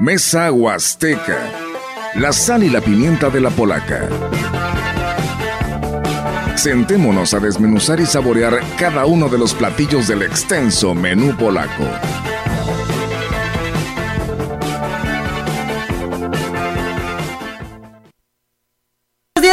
Mesa Huasteca. La sal y la pimienta de la polaca. Sentémonos a desmenuzar y saborear cada uno de los platillos del extenso menú polaco.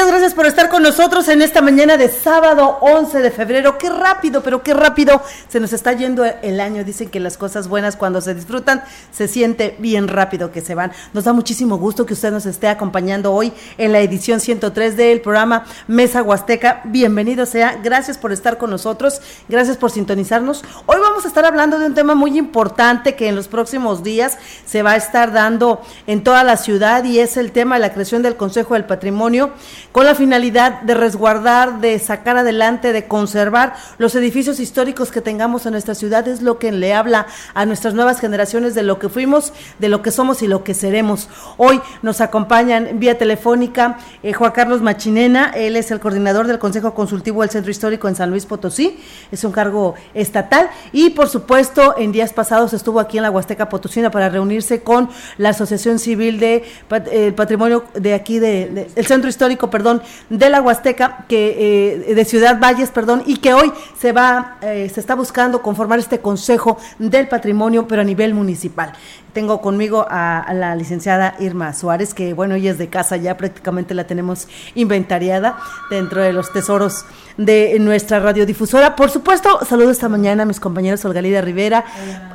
gracias por estar con nosotros en esta mañana de sábado 11 de febrero. Qué rápido, pero qué rápido se nos está yendo el año. Dicen que las cosas buenas cuando se disfrutan se siente bien rápido que se van. Nos da muchísimo gusto que usted nos esté acompañando hoy en la edición 103 del programa Mesa Huasteca. Bienvenido sea. Gracias por estar con nosotros. Gracias por sintonizarnos. Hoy vamos a estar hablando de un tema muy importante que en los próximos días se va a estar dando en toda la ciudad y es el tema de la creación del Consejo del Patrimonio con la finalidad de resguardar, de sacar adelante, de conservar los edificios históricos que tengamos en nuestra ciudad. Es lo que le habla a nuestras nuevas generaciones de lo que fuimos, de lo que somos y lo que seremos. Hoy nos acompañan vía telefónica eh, Juan Carlos Machinena, él es el coordinador del Consejo Consultivo del Centro Histórico en San Luis Potosí, es un cargo estatal y por supuesto en días pasados estuvo aquí en la Huasteca Potosina para reunirse con la Asociación Civil de eh, Patrimonio de aquí, de, el Centro Histórico, perdón, de la Huasteca, que, eh, de Ciudad Valles, perdón, y que hoy se va, eh, se está buscando conformar este Consejo del Patrimonio, pero a nivel municipal. Tengo conmigo a, la licenciada Irma Suárez, que bueno, ella es de casa, ya prácticamente la tenemos inventariada dentro de los tesoros de nuestra radiodifusora. Por supuesto, saludo esta mañana a mis compañeros Olgalida Rivera,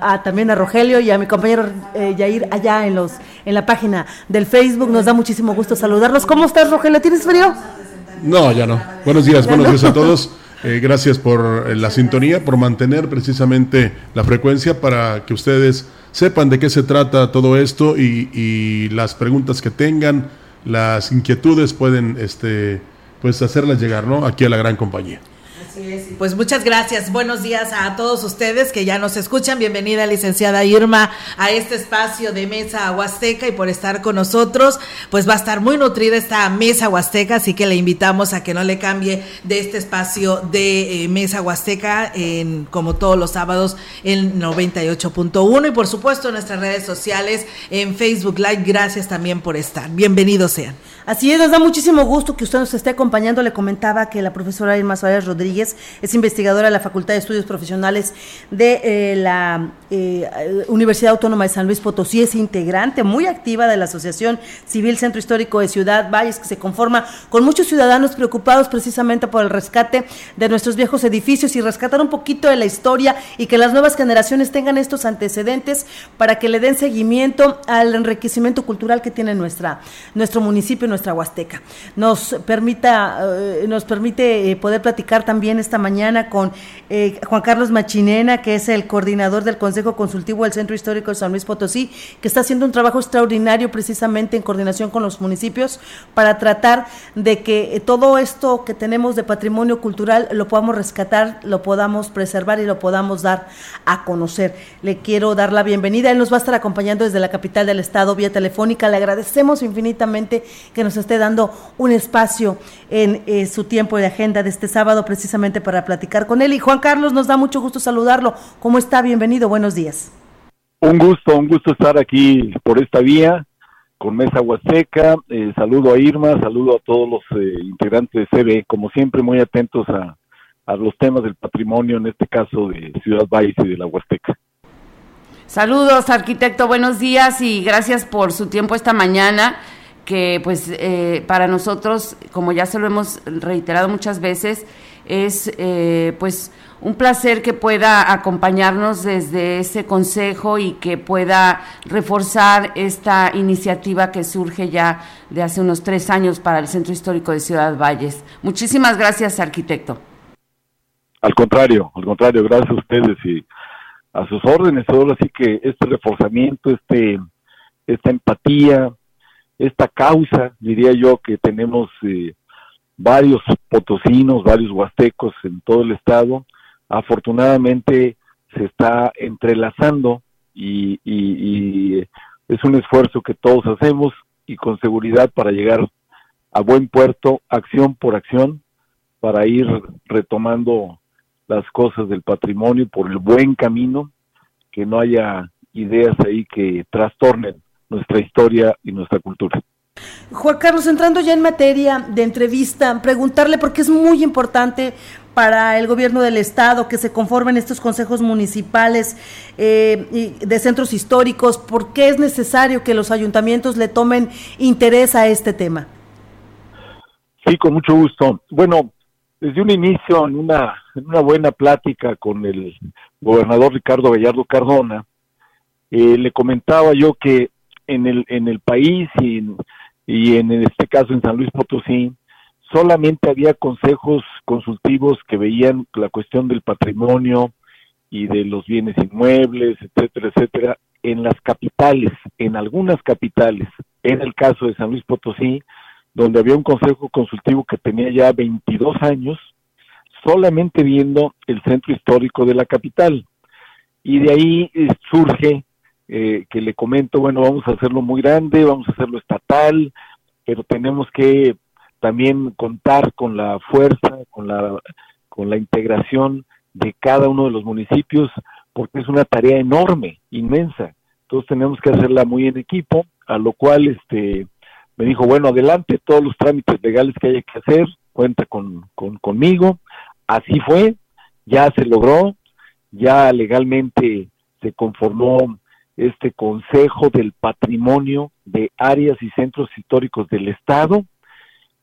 a, también a Rogelio y a mi compañero eh, Yair allá en los en la página del Facebook. Nos da muchísimo gusto saludarlos. ¿Cómo estás, Rogelio? ¿Tienes frío? No, ya no. Buenos días, buenos días a todos. Eh, gracias por la sintonía, por mantener precisamente la frecuencia para que ustedes sepan de qué se trata todo esto y, las preguntas que tengan, las inquietudes pueden este, pues hacerlas llegar ¿no? aquí a la gran compañía. Pues muchas gracias. Buenos días a todos ustedes que ya nos escuchan. Bienvenida, licenciada Irma, a este espacio de Mesa Huasteca y por estar con nosotros. Pues va a estar muy nutrida esta Mesa Huasteca, así que le invitamos a que no le cambie de este espacio de eh, Mesa Huasteca, en, como todos los sábados, en 98.1 y por supuesto en nuestras redes sociales, en Facebook Live. Gracias también por estar. Bienvenidos sean. Así es, nos da muchísimo gusto que usted nos esté acompañando. Le comentaba que la profesora Irma Suárez Rodríguez es investigadora de la Facultad de Estudios Profesionales de eh, la eh, Universidad Autónoma de San Luis Potosí, es integrante muy activa de la Asociación Civil Centro Histórico de Ciudad Valles, que se conforma con muchos ciudadanos preocupados precisamente por el rescate de nuestros viejos edificios y rescatar un poquito de la historia y que las nuevas generaciones tengan estos antecedentes para que le den seguimiento al enriquecimiento cultural que tiene nuestra, nuestro municipio, nuestra Huasteca. Nos, permita, eh, nos permite eh, poder platicar también esta mañana con eh, Juan Carlos Machinena, que es el coordinador del Consejo Consultivo del Centro Histórico de San Luis Potosí, que está haciendo un trabajo extraordinario precisamente en coordinación con los municipios para tratar de que todo esto que tenemos de patrimonio cultural lo podamos rescatar, lo podamos preservar y lo podamos dar a conocer. Le quiero dar la bienvenida. Él nos va a estar acompañando desde la capital del estado vía telefónica. Le agradecemos infinitamente que nos nos esté dando un espacio en eh, su tiempo de agenda de este sábado precisamente para platicar con él. Y Juan Carlos, nos da mucho gusto saludarlo. ¿Cómo está? Bienvenido, buenos días. Un gusto, un gusto estar aquí por esta vía con Mesa Huasteca. Eh, saludo a Irma, saludo a todos los eh, integrantes de CB, como siempre muy atentos a, a los temas del patrimonio, en este caso de Ciudad Valles y de la Huasteca. Saludos, arquitecto, buenos días y gracias por su tiempo esta mañana que pues eh, para nosotros, como ya se lo hemos reiterado muchas veces, es eh, pues un placer que pueda acompañarnos desde ese consejo y que pueda reforzar esta iniciativa que surge ya de hace unos tres años para el Centro Histórico de Ciudad Valles. Muchísimas gracias, arquitecto. Al contrario, al contrario, gracias a ustedes y a sus órdenes. Ahora sí que este reforzamiento, este, esta empatía, esta causa, diría yo, que tenemos eh, varios potosinos, varios huastecos en todo el estado, afortunadamente se está entrelazando y, es un esfuerzo que todos hacemos y con seguridad para llegar a buen puerto, acción por acción, para ir retomando las cosas del patrimonio por el buen camino, que no haya ideas ahí que trastornen nuestra historia y nuestra cultura. Juan Carlos, entrando ya en materia de entrevista, preguntarle, porque es muy importante para el gobierno del estado que se conformen estos consejos municipales eh, de centros históricos, ¿por qué es necesario que los ayuntamientos le tomen interés a este tema? Sí, con mucho gusto. Bueno, desde un inicio, en una, en una buena plática con el gobernador Ricardo Gallardo Cardona, eh, le comentaba yo que en el, en el país y y en este caso en San Luis Potosí, solamente había consejos consultivos que veían la cuestión del patrimonio y de los bienes inmuebles, etcétera, etcétera, en las capitales, en algunas capitales. En el caso de San Luis Potosí, donde había un consejo consultivo que tenía ya 22 años, solamente viendo el centro histórico de la capital. Y de ahí eh, surge eh, que le comento, bueno, vamos a hacerlo muy grande, vamos a hacerlo estatal, pero tenemos que también contar con la fuerza, con la, con la integración de cada uno de los municipios, porque es una tarea enorme, inmensa. Entonces tenemos que hacerla muy en equipo, a lo cual este me dijo, bueno, adelante, todos los trámites legales que haya que hacer, cuenta con, con conmigo. Así fue, ya se logró, ya legalmente se conformó este Consejo del Patrimonio de Áreas y Centros Históricos del Estado.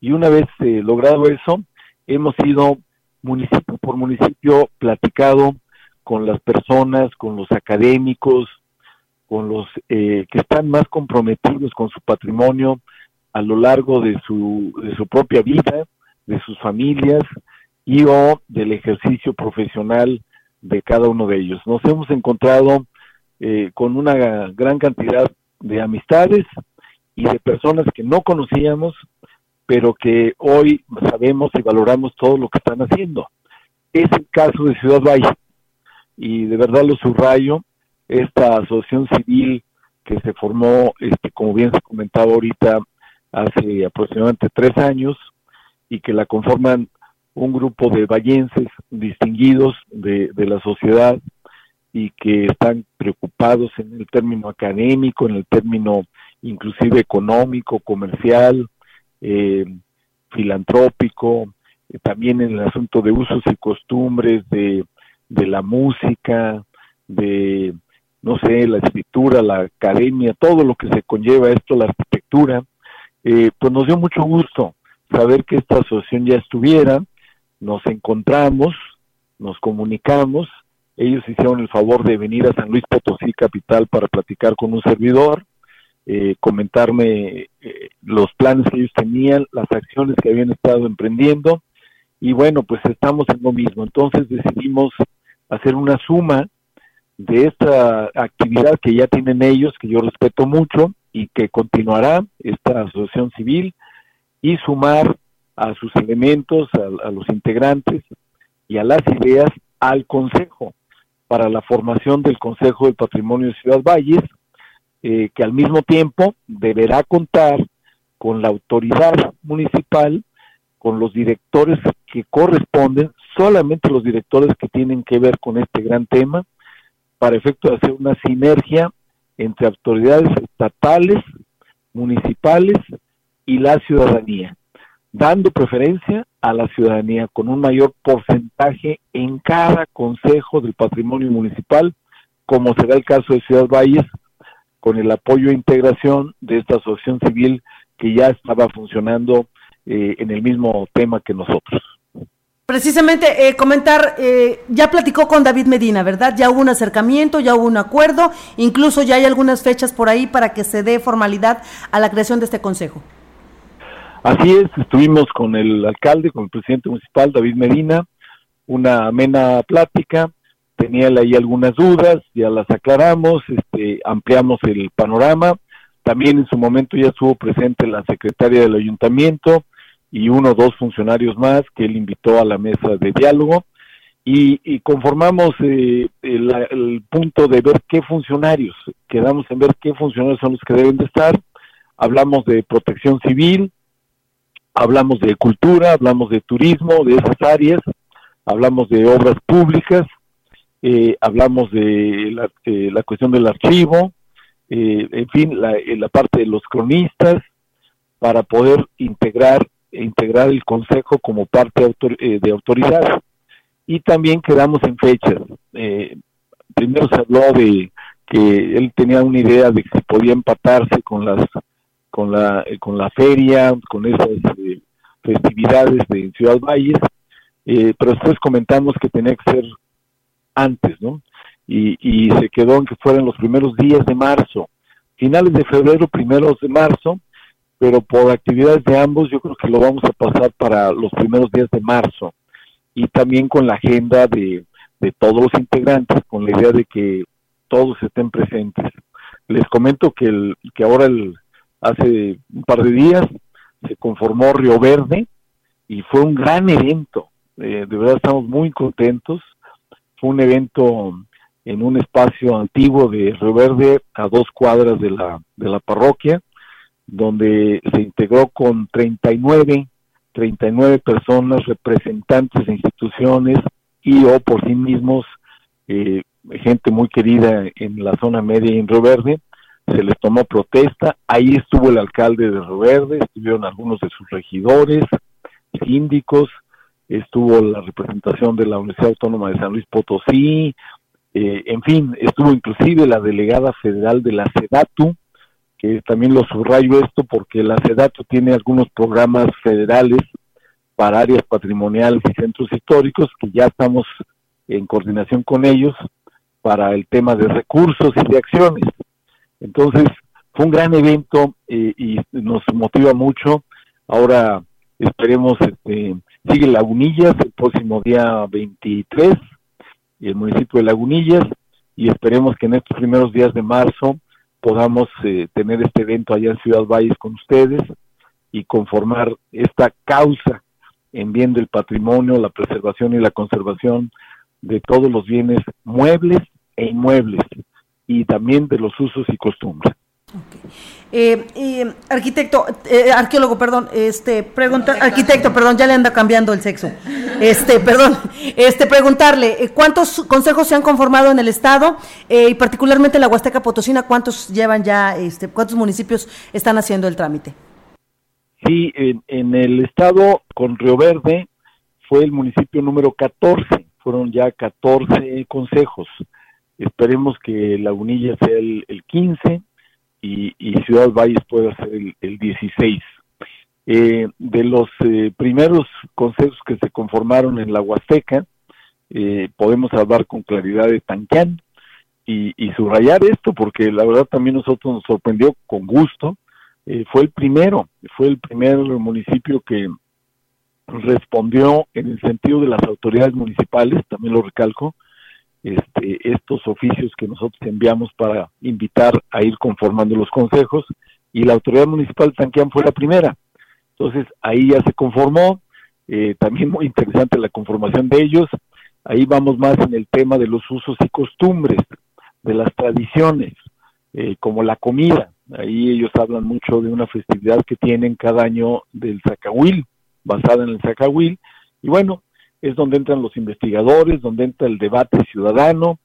Y una vez eh, logrado eso, hemos ido municipio por municipio platicado con las personas, con los académicos, con los eh, que están más comprometidos con su patrimonio a lo largo de su, de su propia vida, de sus familias y o del ejercicio profesional de cada uno de ellos. Nos hemos encontrado eh, con una gran cantidad de amistades y de personas que no conocíamos, pero que hoy sabemos y valoramos todo lo que están haciendo. Es el caso de Ciudad Valle, y de verdad lo subrayo, esta asociación civil que se formó, este, como bien se comentaba ahorita, hace aproximadamente tres años, y que la conforman un grupo de vallenses distinguidos de, de la sociedad, y que están preocupados en el término académico, en el término inclusive económico, comercial, eh, filantrópico, eh, también en el asunto de usos y costumbres, de, de la música, de, no sé, la escritura, la academia, todo lo que se conlleva esto, la arquitectura, eh, pues nos dio mucho gusto saber que esta asociación ya estuviera, nos encontramos, nos comunicamos, ellos hicieron el favor de venir a San Luis Potosí, capital, para platicar con un servidor, eh, comentarme eh, los planes que ellos tenían, las acciones que habían estado emprendiendo. Y bueno, pues estamos en lo mismo. Entonces decidimos hacer una suma de esta actividad que ya tienen ellos, que yo respeto mucho y que continuará esta asociación civil, y sumar a sus elementos, a los integrantes y a las ideas al Consejo para la formación del Consejo del Patrimonio de Ciudad Valles, eh, que al mismo tiempo deberá contar con la autoridad municipal, con los directores que corresponden, solamente los directores que tienen que ver con este gran tema, para efecto de hacer una sinergia entre autoridades estatales, municipales y la ciudadanía dando preferencia a la ciudadanía con un mayor porcentaje en cada consejo del patrimonio municipal, como será el caso de Ciudad Valles, con el apoyo e integración de esta asociación civil que ya estaba funcionando eh, en el mismo tema que nosotros. Precisamente, eh, comentar, eh, ya platicó con David Medina, ¿verdad? Ya hubo un acercamiento, ya hubo un acuerdo, incluso ya hay algunas fechas por ahí para que se dé formalidad a la creación de este consejo. Así es, estuvimos con el alcalde, con el presidente municipal, David Medina, una amena plática, tenía ahí algunas dudas, ya las aclaramos, este, ampliamos el panorama, también en su momento ya estuvo presente la secretaria del ayuntamiento y uno o dos funcionarios más que él invitó a la mesa de diálogo. Y, conformamos eh, el, el, punto de ver qué funcionarios, quedamos en ver qué funcionarios son los que deben de estar, hablamos de protección civil, hablamos de cultura, hablamos de turismo, de esas áreas, hablamos de obras públicas, eh, hablamos de la, cuestión del archivo, eh, en fin, la, la parte de los cronistas, para poder integrar integrar el consejo como parte de autoridad y también quedamos en fechas. primero se habló de que él tenía una idea de que podía empatarse con las con la con la feria, con esas festividades de Ciudad Valles, eh, pero después comentamos que tenía que ser antes, ¿no? Y, y se quedó en que fueran los primeros días de marzo, finales de febrero, primeros de marzo, pero por actividades de ambos yo creo que lo vamos a pasar para los primeros días de marzo y también con la agenda de, de todos los integrantes, con la idea de que todos estén presentes. Les comento que, el, que ahora el, hace un par de días se conformó Río Verde y fue un gran evento. Eh, de verdad estamos muy contentos. Fue un evento en un espacio antiguo de Río Verde a dos cuadras de la, de la parroquia, donde se integró con 39, 39 personas, representantes de instituciones y o por sí mismos, eh, gente muy querida en la zona media y en Río Verde, se les tomó protesta, ahí estuvo el alcalde de Río Verde, estuvieron algunos de sus regidores, síndicos, estuvo la representación de la Universidad Autónoma de San Luis Potosí, eh, en fin, estuvo inclusive la delegada federal de la SEDATU, que también lo subrayo esto porque la SEDATU tiene algunos programas federales para áreas patrimoniales y centros históricos que ya estamos en coordinación con ellos para el tema de recursos y de acciones. Entonces, fue un gran evento eh, y nos motiva mucho. Ahora esperemos, este, sigue Lagunillas el próximo día 23 y el municipio de Lagunillas y esperemos que en estos primeros días de marzo podamos eh, tener este evento allá en Ciudad Valles con ustedes y conformar esta causa en bien del patrimonio, la preservación y la conservación de todos los bienes muebles e inmuebles y también de los usos y costumbres. Eh, eh, arquitecto, eh, arqueólogo, perdón, este, pregunta, arquitecto, perdón, ya le anda cambiando el sexo. Este, perdón, este, preguntarle, ¿cuántos consejos se han conformado en el estado y particularmente en la Huasteca Potosina, cuántos llevan ya, este, cuántos municipios están haciendo el trámite? Sí, en, en el estado con Río Verde fue el municipio número 14, fueron ya 14 consejos. Esperemos que Lagunilla sea el, el 15 y, Ciudad Valles pueda ser el, 16. Eh, de los eh, primeros consejos que se conformaron en la Huasteca, eh, podemos hablar con claridad de Tanquán y, y, subrayar esto porque la verdad también nosotros nos sorprendió con gusto. fue el primero, fue el primer municipio que respondió en el sentido de las autoridades municipales, también lo recalco, este, estos oficios que nosotros enviamos para invitar a ir conformando los consejos y la autoridad municipal de Tanquián fue la primera. Entonces ahí ya se conformó, eh, también muy interesante la conformación de ellos, ahí vamos más en el tema de los usos y costumbres, de las tradiciones, eh, como la comida, ahí ellos hablan mucho de una festividad que tienen cada año del Zacahuil, basada en el Zacahuil, y bueno, es donde entran los investigadores, donde entra el debate ciudadano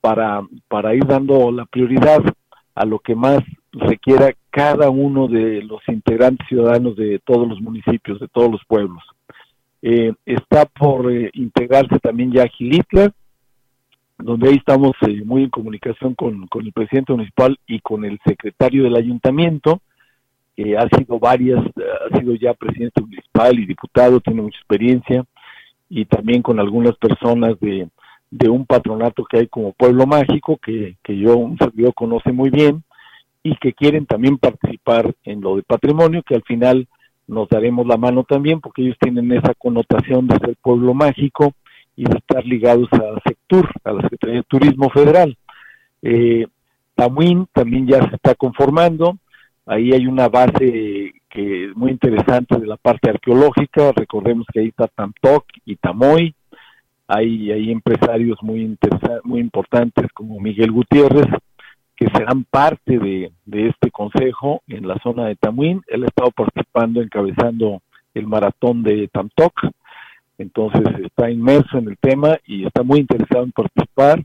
para, para ir dando la prioridad a lo que más requiera cada uno de los integrantes ciudadanos de todos los municipios, de todos los pueblos. Eh, está por eh, integrarse también ya Gilitla, donde ahí estamos eh, muy en comunicación con, con, el presidente municipal y con el secretario del ayuntamiento, que ha sido varias, ha sido ya presidente municipal y diputado, tiene mucha experiencia, y también con algunas personas de, de un patronato que hay como Pueblo Mágico, que, que yo, un servidor conoce muy bien, y que quieren también participar en lo de patrimonio, que al final nos daremos la mano también, porque ellos tienen esa connotación de ser pueblo mágico y de estar ligados a Sectur, a la Secretaría de Turismo Federal. Eh, Tamuín también ya se está conformando, ahí hay una base que muy interesante de la parte arqueológica. Recordemos que ahí está Tamtoc y Tamoy. Hay, hay empresarios muy, muy importantes como Miguel Gutiérrez, que serán parte de, de este consejo en la zona de Tamuín. Él ha estado participando, encabezando el maratón de Tamtoc. Entonces está inmerso en el tema y está muy interesado en participar.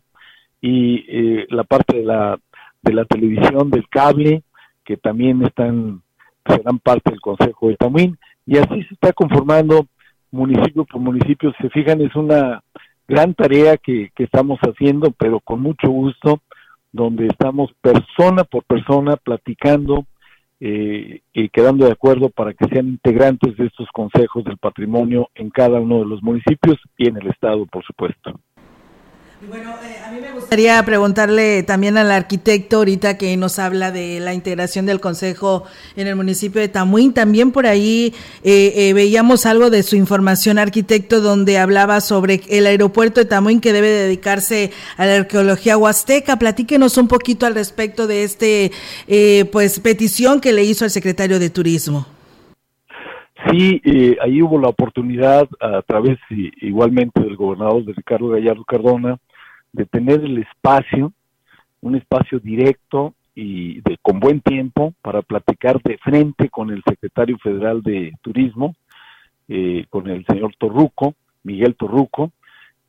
Y eh, la parte de la de la televisión, del cable, que también están serán parte del Consejo de Tamuín, y así se está conformando municipio por municipio. Se fijan, es una gran tarea que, que estamos haciendo, pero con mucho gusto, donde estamos persona por persona platicando eh, y quedando de acuerdo para que sean integrantes de estos consejos del patrimonio en cada uno de los municipios y en el Estado, por supuesto. Bueno, eh, a mí me gustaría preguntarle también al arquitecto ahorita que nos habla de la integración del Consejo en el municipio de Tamuín. También por ahí eh, eh, veíamos algo de su información, arquitecto, donde hablaba sobre el aeropuerto de Tamuín que debe dedicarse a la arqueología huasteca. Platíquenos un poquito al respecto de este, pues, petición que le hizo el secretario de Turismo. Sí, ahí hubo la oportunidad a través igualmente del gobernador de Ricardo Gallardo Cardona de tener el espacio, un espacio directo y de, con buen tiempo para platicar de frente con el secretario federal de Turismo, eh, con el señor Torruco, Miguel Torruco.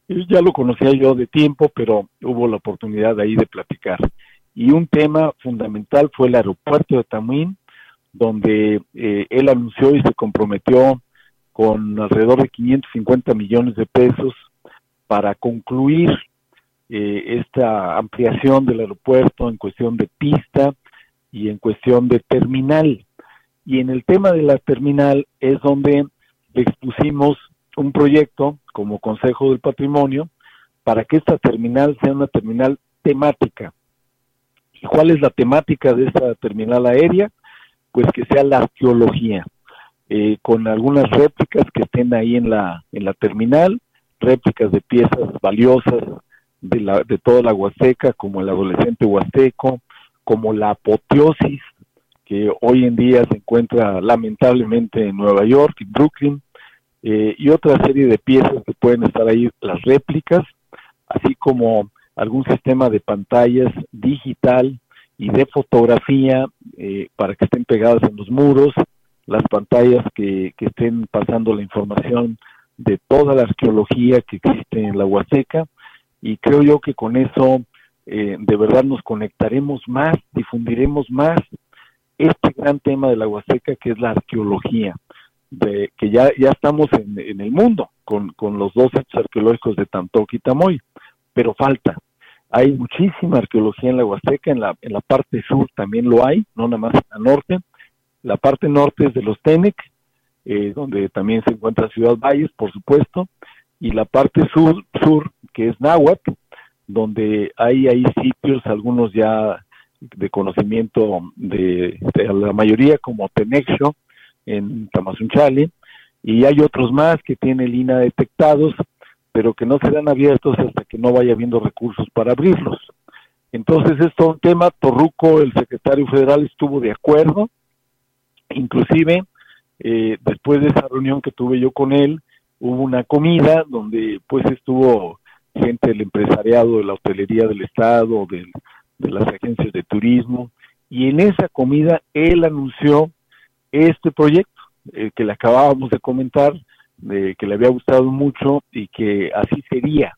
ya lo conocía yo de tiempo, pero hubo la oportunidad ahí de platicar. Y un tema fundamental fue el aeropuerto de Tamuín, donde eh, él anunció y se comprometió con alrededor de 550 millones de pesos para concluir eh, esta ampliación del aeropuerto en cuestión de pista y en cuestión de terminal. Y en el tema de la terminal es donde expusimos un proyecto como Consejo del Patrimonio para que esta terminal sea una terminal temática. ¿Y cuál es la temática de esta terminal aérea? Pues que sea la arqueología, eh, con algunas réplicas que estén ahí en la, en la terminal, réplicas de piezas valiosas de, la, de toda la Huasteca, como el adolescente huasteco, como la apoteosis, que hoy en día se encuentra lamentablemente en Nueva York, en Brooklyn, eh, y otra serie de piezas que pueden estar ahí, las réplicas, así como algún sistema de pantallas digital y de fotografía eh, para que estén pegadas en los muros, las pantallas que, que estén pasando la información de toda la arqueología que existe en la Huasteca, y creo yo que con eso eh, de verdad nos conectaremos más, difundiremos más este gran tema de la Huasteca que es la arqueología, de, que ya, ya estamos en, en el mundo con, con los dos centros arqueológicos de Tantoc y Tamoy, pero falta. Hay muchísima arqueología en la Huasteca, en la, en la parte sur también lo hay, no nada más en la norte. La parte norte es de los Tenec, eh, donde también se encuentra Ciudad Valles, por supuesto, y la parte sur, sur que es Náhuatl, donde hay ahí sitios, algunos ya de conocimiento de, la mayoría, como Tenexo, en Tamazunchale, y hay otros más que tienen línea detectados, pero que no serán abiertos hasta que no vaya habiendo recursos para abrirlos. Entonces, es un tema, Torruco, el secretario federal, estuvo de acuerdo, inclusive eh, después de esa reunión que tuve yo con él, hubo una comida donde pues estuvo gente del empresariado de la hostelería del estado, de las agencias de turismo, y en esa comida él anunció este proyecto eh, que le acabábamos de comentar, de, que le había gustado mucho y que así sería,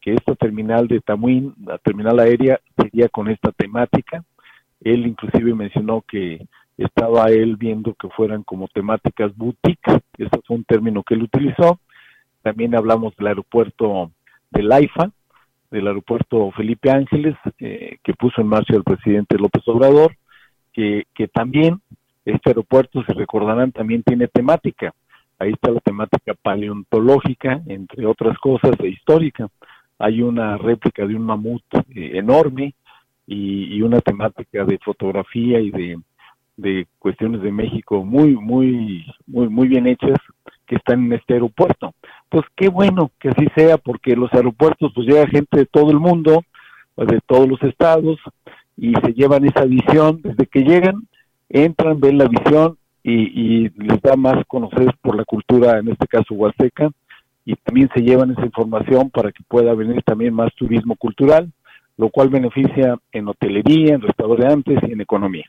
que esta terminal de Tamuín, la terminal aérea, sería con esta temática. Él inclusive mencionó que estaba él viendo que fueran como temáticas boutique, ese fue un término que él utilizó. También hablamos del aeropuerto de Laifa, del aeropuerto Felipe Ángeles, eh, que puso en marcha el presidente López Obrador, que, que también este aeropuerto, se recordarán, también tiene temática. Ahí está la temática paleontológica, entre otras cosas, e histórica. Hay una réplica de un mamut eh, enorme y, y, una temática de fotografía y de de cuestiones de México muy, muy, muy, muy bien hechas que están en este aeropuerto. Pues qué bueno que así sea, porque los aeropuertos pues llega gente de todo el mundo, pues, de todos los estados, y se llevan esa visión, desde que llegan, entran, ven la visión y, y les da más conocer por la cultura, en este caso huasteca, y también se llevan esa información para que pueda venir también más turismo cultural, lo cual beneficia en hotelería, en restaurantes y en economía.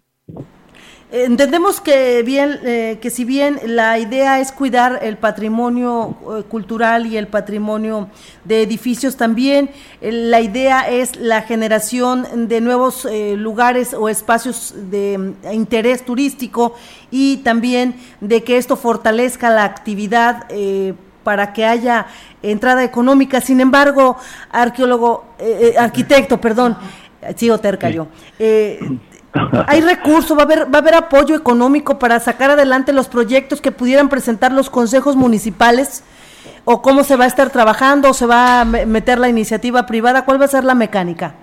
Entendemos que bien, eh, que si bien la idea es cuidar el patrimonio eh, cultural y el patrimonio de edificios, también eh, la idea es la generación de nuevos lugares o espacios de mm, interés turístico y también de que esto fortalezca la actividad para que haya entrada económica. Sin embargo, arqueólogo, arquitecto, perdón, sigo terca yo. ¿Hay recursos? ¿Va a, haber, ¿Va a haber apoyo económico para sacar adelante los proyectos que pudieran presentar los consejos municipales? ¿O cómo se va a estar trabajando? ¿O se va a meter la iniciativa privada? ¿Cuál va a ser la mecánica?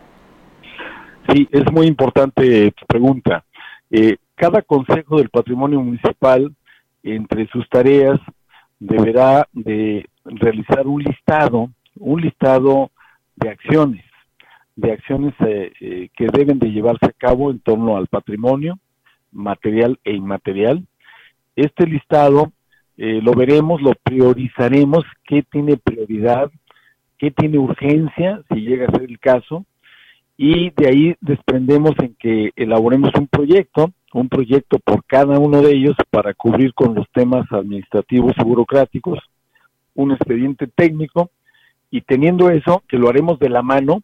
Sí, es muy importante tu pregunta. Eh, cada consejo del patrimonio municipal, entre sus tareas, deberá de realizar un listado, un listado de acciones de acciones eh, eh, que deben de llevarse a cabo en torno al patrimonio material e inmaterial. Este listado eh, lo veremos, lo priorizaremos, qué tiene prioridad, qué tiene urgencia, si llega a ser el caso, y de ahí desprendemos en que elaboremos un proyecto, un proyecto por cada uno de ellos para cubrir con los temas administrativos y burocráticos, un expediente técnico, y teniendo eso, que lo haremos de la mano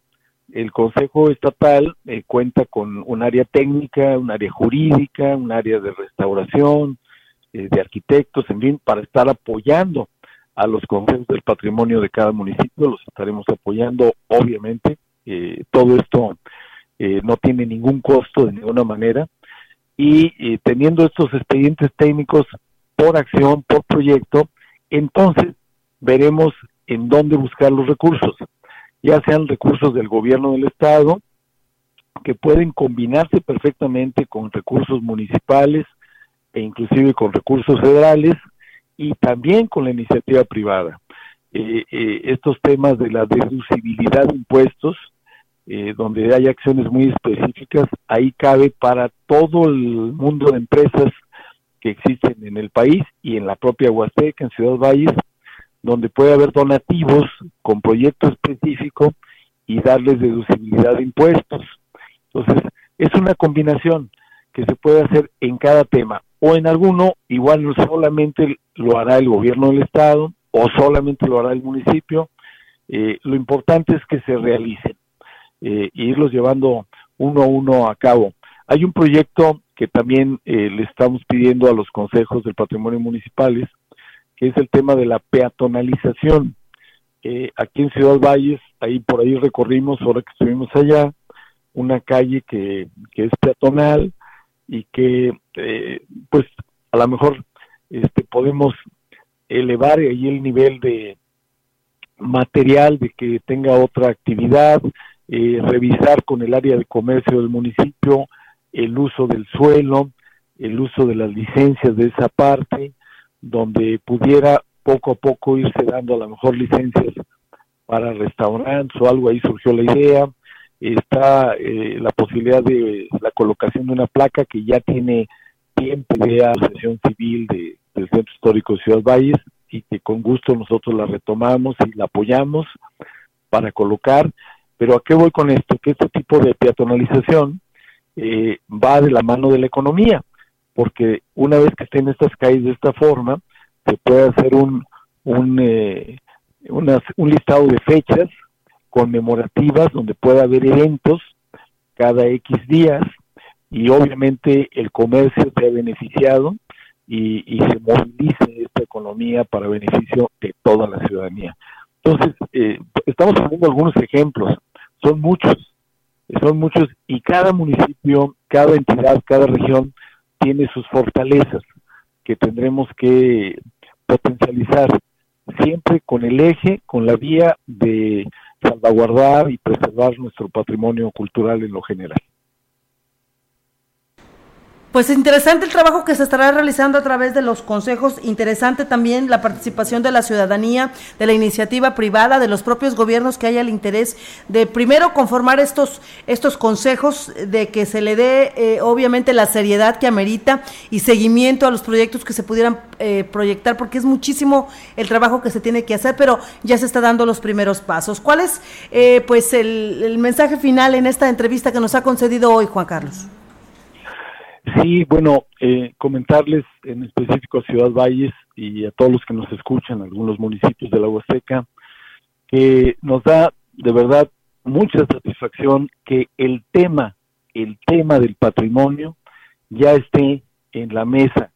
el Consejo Estatal eh, cuenta con un área técnica, un área jurídica, un área de restauración, eh, de arquitectos, en fin, para estar apoyando a los consejos del patrimonio de cada municipio, los estaremos apoyando, obviamente. Eh, todo esto no tiene ningún costo de ninguna manera. Y teniendo estos expedientes técnicos por acción, por proyecto, entonces veremos en dónde buscar los recursos ya sean recursos del gobierno del estado, que pueden combinarse perfectamente con recursos municipales e inclusive con recursos federales y también con la iniciativa privada. Eh, eh, estos temas de la deducibilidad de impuestos, eh, donde hay acciones muy específicas, ahí cabe para todo el mundo de empresas que existen en el país y en la propia Huasteca, en Ciudad Valles, donde puede haber donativos con proyecto específico y darles deducibilidad de impuestos. Entonces, es una combinación que se puede hacer en cada tema, o en alguno, igual no solamente lo hará el gobierno del Estado, o solamente lo hará el municipio. Eh, lo importante es que se realicen eh, e irlos llevando uno a uno a cabo. Hay un proyecto que también eh, le estamos pidiendo a los consejos del patrimonio municipales, que es el tema de la peatonalización. Eh, aquí en Ciudad Valles, ahí por ahí recorrimos, ahora que estuvimos allá, una calle que, es peatonal y que, eh, pues, a lo mejor este, podemos elevar ahí el nivel de material, de que tenga otra actividad, eh, revisar con el área de comercio del municipio el uso del suelo, el uso de las licencias de esa parte, donde pudiera poco a poco irse dando a lo mejor licencias para restaurantes o algo, ahí surgió la idea. Está eh, la posibilidad de la colocación de una placa que ya tiene tiempo de asociación civil de, del Centro Histórico de Ciudad Valles y que con gusto nosotros la retomamos y la apoyamos para colocar. Pero ¿a qué voy con esto? Que este tipo de peatonalización eh, va de la mano de la economía porque una vez que estén estas calles de esta forma, se puede hacer un, un, eh, un listado de fechas conmemorativas donde pueda haber eventos cada X días y obviamente el comercio sea beneficiado y, y se movilice esta economía para beneficio de toda la ciudadanía. Entonces, eh, estamos poniendo algunos ejemplos, son muchos, son muchos y cada municipio, cada entidad, cada región tiene sus fortalezas que tendremos que potencializar siempre con el eje, con la vía de salvaguardar y preservar nuestro patrimonio cultural en lo general. Pues interesante el trabajo que se estará realizando a través de los consejos, interesante también la participación de la ciudadanía, de la iniciativa privada, de los propios gobiernos que haya el interés de primero conformar estos, estos consejos, de que se le dé eh, obviamente la seriedad que amerita y seguimiento a los proyectos que se pudieran eh, proyectar, porque es muchísimo el trabajo que se tiene que hacer, pero ya se está dando los primeros pasos. ¿Cuál es eh, pues el mensaje final en esta entrevista que nos ha concedido hoy, Juan Carlos? Sí, bueno, eh, comentarles en específico a Ciudad Valles y a todos los que nos escuchan, algunos municipios de la Huasteca, que nos da de verdad mucha satisfacción que el tema, el tema del patrimonio ya esté en la mesa,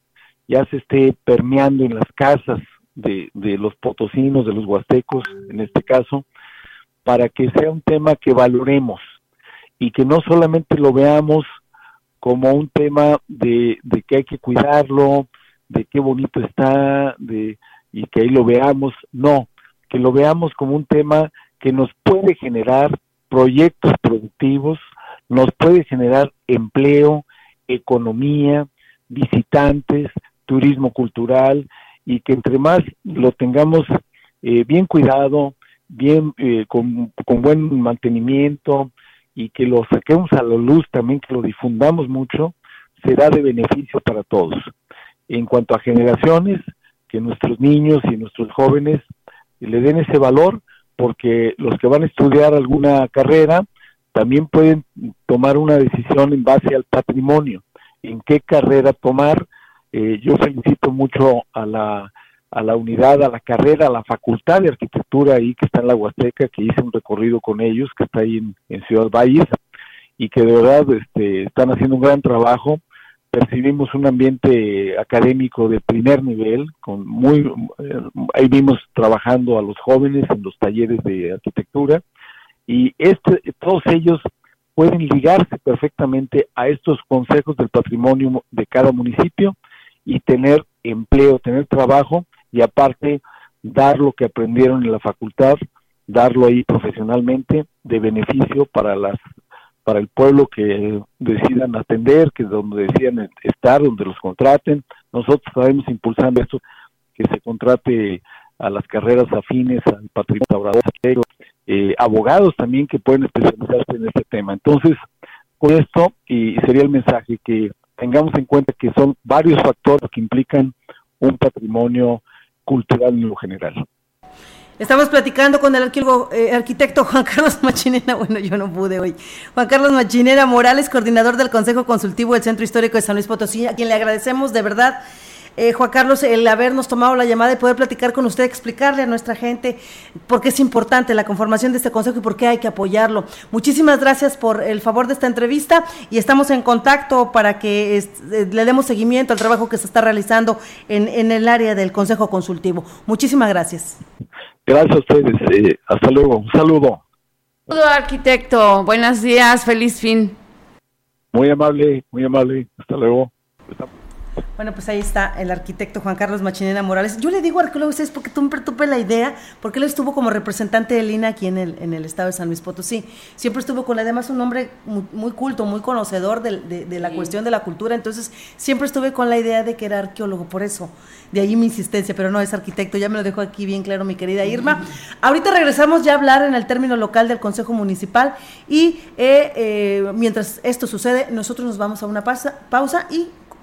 ya se esté permeando en las casas de, de los potosinos, de los huastecos, en este caso, para que sea un tema que valoremos y que no solamente lo veamos como un tema de, de que hay que cuidarlo, de qué bonito está, de, y que ahí lo veamos, no, que lo veamos como un tema que nos puede generar proyectos productivos, nos puede generar empleo, economía, visitantes, turismo cultural y que entre más lo tengamos eh, bien cuidado, bien eh, con, con, buen mantenimiento y que lo saquemos a la luz también, que lo difundamos mucho, será de beneficio para todos. En cuanto a generaciones, que nuestros niños y nuestros jóvenes le den ese valor, porque los que van a estudiar alguna carrera también pueden tomar una decisión en base al patrimonio, en qué carrera tomar. Eh, yo felicito mucho a la a la unidad, a la carrera, a la facultad de arquitectura ahí que está en la Huasteca, que hice un recorrido con ellos, que está ahí en, Ciudad Valles, y que de verdad este, están haciendo un gran trabajo. Percibimos un ambiente académico de primer nivel, con muy, eh, ahí vimos trabajando a los jóvenes en los talleres de arquitectura, y este, todos ellos pueden ligarse perfectamente a estos consejos del patrimonio de cada municipio y tener empleo, tener trabajo y aparte dar lo que aprendieron en la facultad, darlo ahí profesionalmente de beneficio para las para el pueblo que decidan atender, que donde decidan estar, donde los contraten. Nosotros estaremos impulsando esto, que se contrate a las carreras afines al patrimonio eh, abogados también que pueden especializarse en este tema. Entonces, con esto, y sería el mensaje que tengamos en cuenta que son varios factores que implican un patrimonio cultural en lo general. Estamos platicando con el eh, arquitecto Juan Carlos Machinera, bueno, yo no pude hoy, Juan Carlos Machinera Morales, coordinador del Consejo Consultivo del Centro Histórico de San Luis Potosí, a quien le agradecemos de verdad eh, Juan Carlos, el habernos tomado la llamada y poder platicar con usted, explicarle a nuestra gente por qué es importante la conformación de este consejo y por qué hay que apoyarlo. Muchísimas gracias por el favor de esta entrevista y estamos en contacto para que eh, le demos seguimiento al trabajo que se está realizando en, el área del consejo consultivo. Muchísimas gracias. Gracias a ustedes. Eh, hasta luego. Un saludo. Saludo, arquitecto. Buenos días. Feliz fin. Muy amable, muy amable. Hasta luego. Bueno, pues ahí está el arquitecto Juan Carlos Machinena Morales. Yo le digo arqueólogo es porque tú me tupe la idea, porque él estuvo como representante de Lina aquí en el, en el estado de San Luis Potosí. Siempre estuvo con además un hombre muy, culto, muy conocedor de, de, la cuestión de la cultura, entonces siempre estuve con la idea de que era arqueólogo, por eso, de ahí mi insistencia, pero no es arquitecto, ya me lo dejó aquí bien claro mi querida Irma. Ahorita regresamos ya a hablar en el término local del Consejo Municipal y eh, eh, mientras esto sucede, nosotros nos vamos a una pausa, pausa y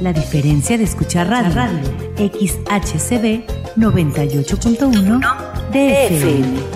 La diferencia de escuchar radio, radio. XHCB 98.1 DFM.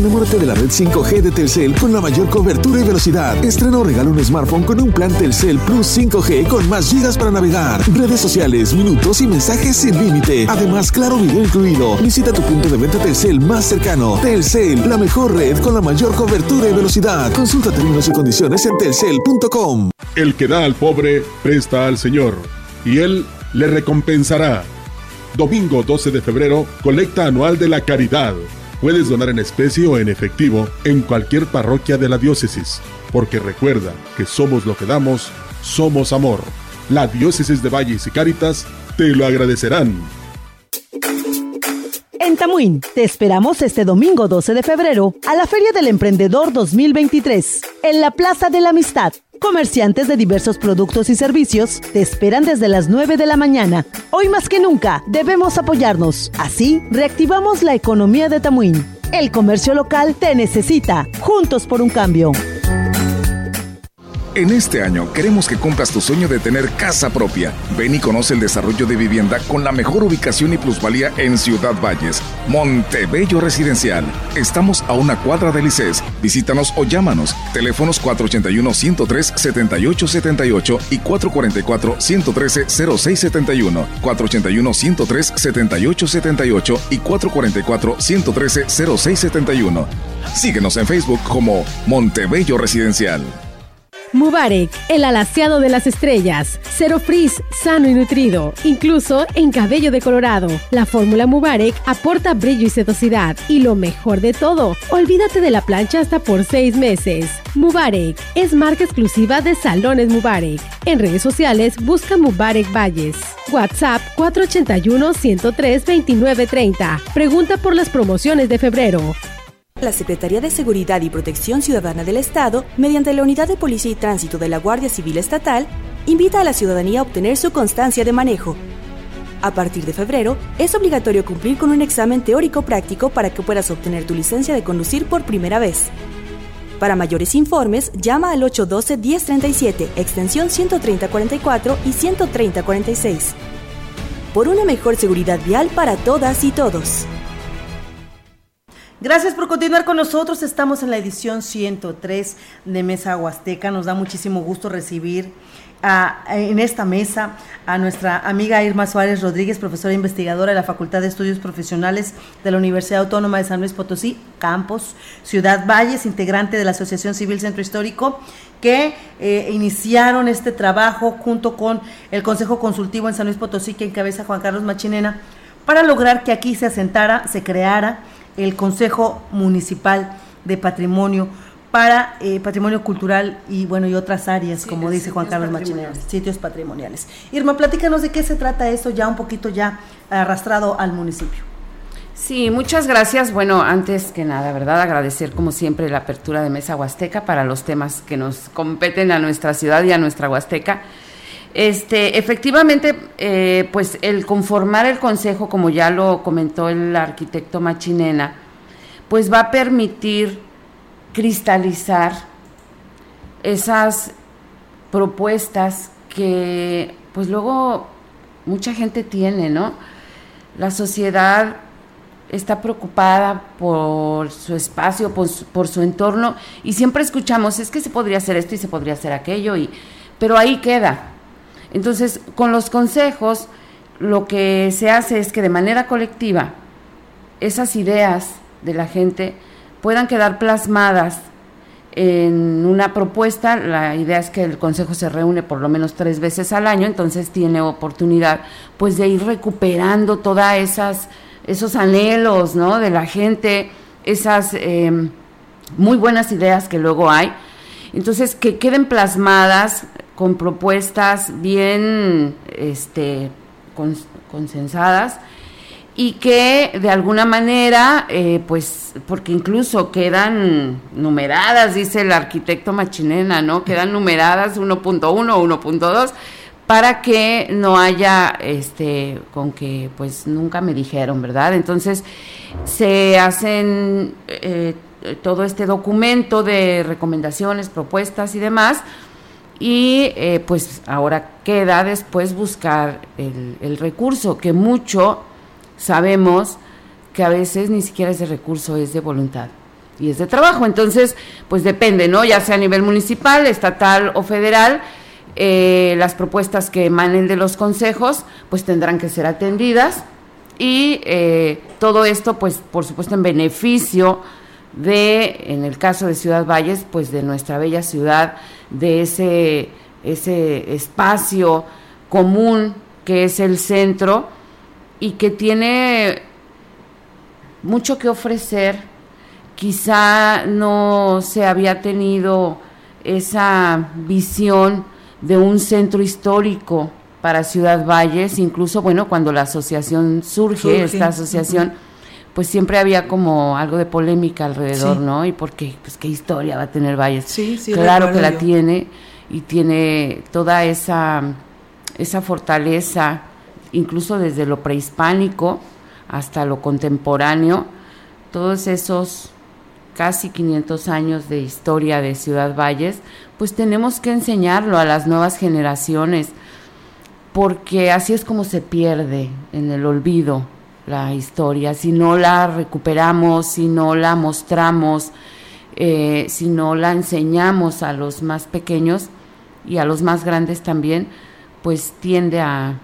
Enamórate de la red 5G de Telcel con la mayor cobertura y velocidad. Estrena o regala un smartphone con un plan Telcel Plus 5G con más gigas para navegar, redes sociales, minutos y mensajes sin límite. Además, claro video incluido. Visita tu punto de venta Telcel más cercano. Telcel, la mejor red con la mayor cobertura y velocidad. Consulta términos y condiciones en telcel.com. El que da al pobre, presta al Señor, y Él le recompensará. Domingo 12 de febrero, colecta anual de la caridad Puedes donar en especie o en efectivo en cualquier parroquia de la diócesis, porque recuerda que somos lo que damos, somos amor. La diócesis de Valles y Cáritas te lo agradecerán. En Tamuín, te esperamos este domingo 12 de febrero a la Feria del Emprendedor 2023, en la Plaza de la Amistad. Comerciantes de diversos productos y servicios te esperan desde las 9 de la mañana. Hoy más que nunca debemos apoyarnos. Así reactivamos la economía de Tamuín. El comercio local te necesita. Juntos por un cambio. En este año queremos que cumplas tu sueño de tener casa propia. Ven y conoce el desarrollo de vivienda con la mejor ubicación y plusvalía en Ciudad Valles, Montebello Residencial. Estamos a una cuadra de Lices. Visítanos o llámanos. Teléfonos 481-103-7878 y 444-113-0671. 481-103-7878 y 444-113-0671. Síguenos en Facebook como Montebello Residencial. Mubarek, el alaciado de las estrellas. Cero frizz, sano y nutrido, incluso en cabello decolorado. La fórmula Mubarek aporta brillo y sedosidad. Y lo mejor de todo, olvídate de la plancha hasta por seis meses. Mubarek es marca exclusiva de Salones Mubarek. En redes sociales busca Mubarek Valles. WhatsApp 481-103-2930. Pregunta por las promociones de febrero. La Secretaría de Seguridad y Protección Ciudadana del Estado, mediante la Unidad de Policía y Tránsito de la Guardia Civil Estatal, invita a la ciudadanía a obtener su constancia de manejo. A partir de febrero, es obligatorio cumplir con un examen teórico práctico para que puedas obtener tu licencia de conducir por primera vez. Para mayores informes, llama al 812-1037, extensión 13044 y 13046. Por una mejor seguridad vial para todas y todos. Gracias por continuar con nosotros. Estamos en la edición 103 de Mesa Huasteca. Nos da muchísimo gusto recibir en esta mesa a nuestra amiga Irma Suárez Rodríguez, profesora investigadora de la Facultad de Estudios Profesionales de la Universidad Autónoma de San Luis Potosí, Campos, Ciudad Valles, integrante de la Asociación Civil Centro Histórico, que eh, iniciaron este trabajo junto con el Consejo Consultivo en San Luis Potosí, que encabeza Juan Carlos Machinena, para lograr que aquí se asentara, se creara el Consejo Municipal de Patrimonio para eh, patrimonio cultural y bueno y otras áreas, como dice Juan Carlos Machinero, sitios patrimoniales. Irma, platícanos de qué se trata esto ya un poquito ya arrastrado al municipio. Sí, muchas gracias. Bueno, antes que nada, ¿verdad? Agradecer como siempre la apertura de Mesa Huasteca para los temas que nos competen a nuestra ciudad y a nuestra Huasteca. Este, efectivamente, eh, pues el conformar el consejo, como ya lo comentó el arquitecto Machinena, pues va a permitir cristalizar esas propuestas que pues luego mucha gente tiene, ¿no? La sociedad está preocupada por su espacio, por su, por su entorno y siempre escuchamos, es que se podría hacer esto y se podría hacer aquello, y, pero ahí queda, entonces, con los consejos, lo que se hace es que de manera colectiva, esas ideas de la gente puedan quedar plasmadas en una propuesta. La idea es que el consejo se reúne por lo menos tres veces al año, entonces tiene oportunidad pues de ir recuperando todas esas esos anhelos, ¿no? De la gente, esas em, muy buenas ideas que luego hay. Entonces, que queden plasmadas con propuestas bien este, consensadas y que de alguna manera, eh, pues, porque incluso quedan numeradas, dice el arquitecto Machinena, ¿no? Quedan numeradas 1.1 o 1.2 para que no haya, este, con que, pues, nunca me dijeron, ¿verdad? Entonces, se hacen eh, todo este documento de recomendaciones, propuestas y demás, y eh, pues ahora queda después buscar el, recurso, que mucho sabemos que a veces ni siquiera ese recurso es de voluntad y es de trabajo. Entonces, pues depende, ¿no? Ya sea a nivel municipal, estatal o federal, eh, las propuestas que emanen de los consejos, pues tendrán que ser atendidas y eh, todo esto, pues por supuesto en beneficio de, en el caso de Ciudad Valles, pues de nuestra bella ciudad, de ese, ese espacio común que es el centro y que tiene mucho que ofrecer, quizá no se había tenido esa visión de un centro histórico para Ciudad Valles, incluso, bueno, cuando la asociación surge, esta asociación, pues siempre había como algo de polémica alrededor, ¿no? Y porque, pues, ¿qué historia va a tener Valles? Sí, sí, claro que la tiene y tiene toda esa, esa fortaleza, incluso desde lo prehispánico hasta lo contemporáneo, todos esos casi 500 años de historia de Ciudad Valles, pues tenemos que enseñarlo a las nuevas generaciones, porque así es como se pierde en el olvido la historia, si no la recuperamos, si no la mostramos, eh, si no la enseñamos a los más pequeños y a los más grandes también, pues tiende a,